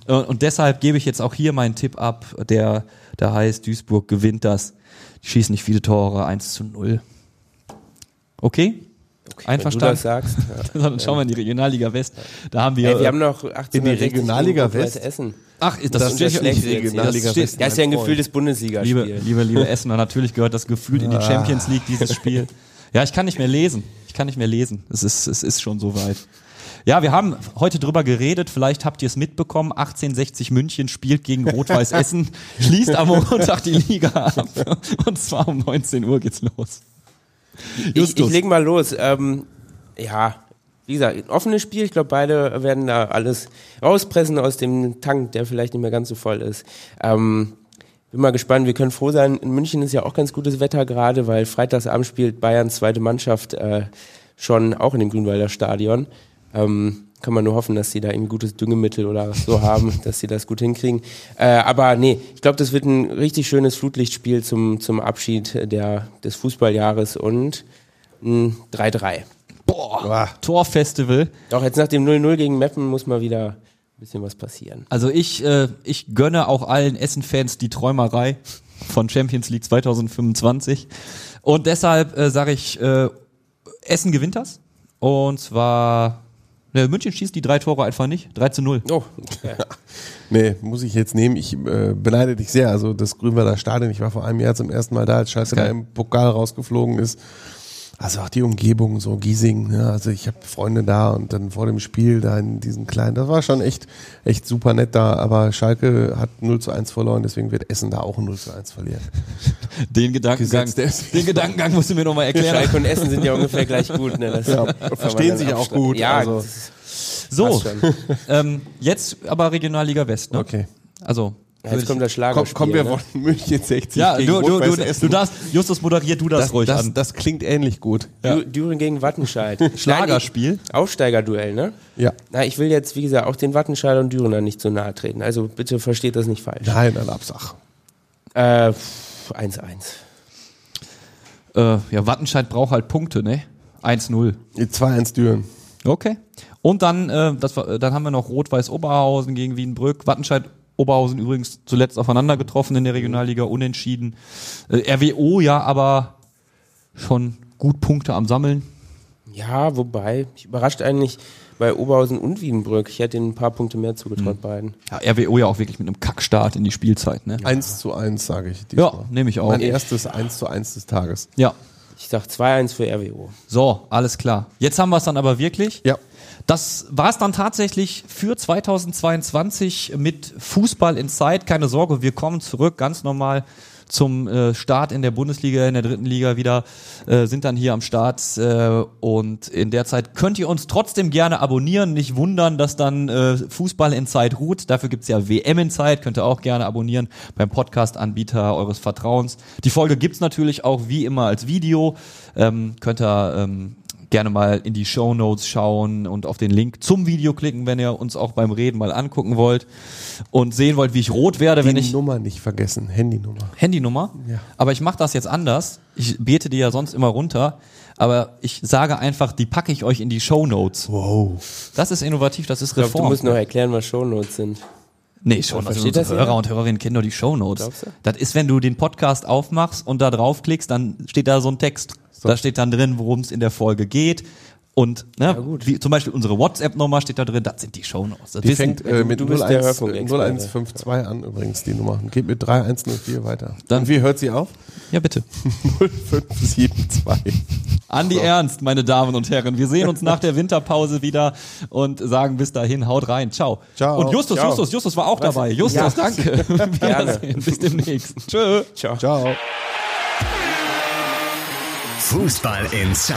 Und, und deshalb gebe ich jetzt auch hier meinen Tipp ab, der, der heißt, Duisburg gewinnt das. Die schießen nicht viele Tore, 1 zu 0. Okay? Wenn du Einverstanden? das sagst. Ja. [LAUGHS] Dann schauen wir in die Regionalliga West. Da haben wir. Ey, wir haben noch 1860 In die Regionalliga West? Essen. ach, das, Das steht ist ja schlecht nicht. Regionalliga Das West. Ja, ist ja ein Gefühl des Bundesligaspiels. Liebe, liebe, liebe [LAUGHS] Essen, und natürlich gehört das gefühlt in die Champions League, dieses Spiel. Ja, ich kann nicht mehr lesen. Ich kann nicht mehr lesen. Es ist, es ist schon soweit. Ja, wir haben heute drüber geredet, vielleicht habt ihr es mitbekommen, 1860 München spielt gegen Rot-Weiß Essen, [LAUGHS] schließt am Montag die Liga ab. Und zwar um 19 Uhr geht's los. Ich, Justus. ich leg mal los. Ähm, ja, wie gesagt, ein offenes Spiel. Ich glaube, beide werden da alles rauspressen aus dem Tank, der vielleicht nicht mehr ganz so voll ist. Ähm, bin mal gespannt. Wir können froh sein. In München ist ja auch ganz gutes Wetter gerade, weil Freitagsabend spielt Bayerns zweite Mannschaft äh, schon auch in dem Grünwalder Stadion. Ähm, kann man nur hoffen, dass sie da ein gutes Düngemittel oder so [LAUGHS] haben, dass sie das gut hinkriegen. Äh, aber nee, ich glaube, das wird ein richtig schönes Flutlichtspiel zum, zum Abschied der, des Fußballjahres und ein 3-3. Boah, Torfestival. Doch jetzt nach dem 0-0 gegen Meppen muss mal wieder ein bisschen was passieren. Also ich, äh, ich gönne auch allen Essen-Fans die Träumerei von Champions League 2025. Und deshalb äh, sage ich, äh, Essen gewinnt das. Und zwar, ne, München schießt die drei Tore einfach nicht. 3 zu 0. Oh, [LAUGHS] Nee, muss ich jetzt nehmen. Ich äh, beneide dich sehr. Also das Grünwalder Stadion, ich war vor einem Jahr zum ersten Mal da, als Schalke Genau. im Pokal rausgeflogen ist. Also auch die Umgebung, so Giesing, ja, also ich habe Freunde da und dann vor dem Spiel da in diesen kleinen, das war schon echt, echt super nett da, aber Schalke hat 0 zu 1 verloren, deswegen wird Essen da auch 0 zu 1 verlieren. [LAUGHS] Den Gedankengang, den Gedankengang musst du mir nochmal erklären. Schalke und Essen sind ja ungefähr gleich gut. Ne? Das man verstehen sich auch gut, Ja, also. So, [LAUGHS] ähm, jetzt aber Regionalliga West. Ne? Okay. Also, Ja, jetzt kommt das Komm, Schlagerspiel. kommen wir ne? von München 60 ja, gegen du, du, du, Essen. du darfst, Justus moderiert du das, das, ruhig das, an. das klingt ähnlich gut. Ja. Dü- Düren gegen Wattenscheid. [LAUGHS] Schlagerspiel. Aufsteigerduell, ne? Ja. Na, ich will jetzt, wie gesagt, auch den Wattenscheider und Dürener nicht zu nahe treten. Also bitte versteht das nicht falsch. Nein, dann Absach. Äh, 1-1. Äh, ja, Wattenscheid braucht halt Punkte, ne? 1-0. 2-1 Düren. Okay. Und dann, äh, das war, dann haben wir noch Rot-Weiß Oberhausen gegen Wienbrück. Wattenscheid Oberhausen übrigens zuletzt aufeinander getroffen in der Regionalliga, unentschieden. Äh, RWO ja aber schon gut Punkte am Sammeln. Ja, wobei, ich überrascht eigentlich bei Oberhausen und Wiedenbrück. Ich hätte ihnen ein paar Punkte mehr zugetraut, beiden. Ja, RWO ja auch wirklich mit einem Kackstart in die Spielzeit, ne? 1 zu 1, sage ich. Ja, diesmal. nehme ich auch. Mein erstes 1 zu 1 des Tages. Ja. Ich sag 2-1 für RWO. So, alles klar. Jetzt haben wir es dann aber wirklich. Ja. Das war es dann tatsächlich für 2022 mit Fußball in Zeit. Keine Sorge, wir kommen zurück ganz normal zum äh, Start in der Bundesliga, in der dritten Liga wieder, äh, sind dann hier am Start äh, und in der Zeit könnt ihr uns trotzdem gerne abonnieren. Nicht wundern, dass dann äh, Fußball in Zeit ruht. Dafür gibt's ja WM in Zeit, könnt ihr auch gerne abonnieren beim Podcast-Anbieter eures Vertrauens. Die Folge gibt's natürlich auch wie immer als Video. Ähm, könnt ihr ähm, gerne mal in die Show Notes schauen und auf den Link zum Video klicken, wenn ihr uns auch beim Reden mal angucken wollt und sehen wollt, wie ich rot werde, wenn Die ich Nummer nicht vergessen, Handynummer. Handynummer. Ja. Aber ich mache das jetzt anders. Ich bete die ja sonst immer runter, aber ich sage einfach, die packe ich euch in die Show Notes. Wow. Das ist innovativ, das ist Ich glaube, Reform. du musst noch erklären, was Shownotes sind. Nee, schon. Also Versteht unsere das Hörer und Hörerinnen kennen doch die Shownotes. Das ist, wenn du den Podcast aufmachst und da draufklickst, dann steht da so ein Text. Da steht dann drin, worum es in der Folge geht. Und ne, wie, zum Beispiel unsere WhatsApp-Nummer steht da drin, das sind die Shownotes. Das Die wissen- fängt äh, mit bist der 01, Hörfunkexperte. 0152 an übrigens, die Nummer. Und geht mit 3104 weiter. Dann- Und wie hört sie auf? ja, bitte. [LAUGHS] 0572. Andi Ernst, meine Damen und Herren. Wir sehen uns nach der Winterpause wieder und sagen bis dahin, haut rein. Ciao. Ciao. Und Justus, Ciao. Justus, Justus war auch dabei. Justus, Ja. danke. [LAUGHS] Gerne. Wiedersehen. Bis demnächst. [LAUGHS] Tschö. Ciao. Ciao. Fußball Inside,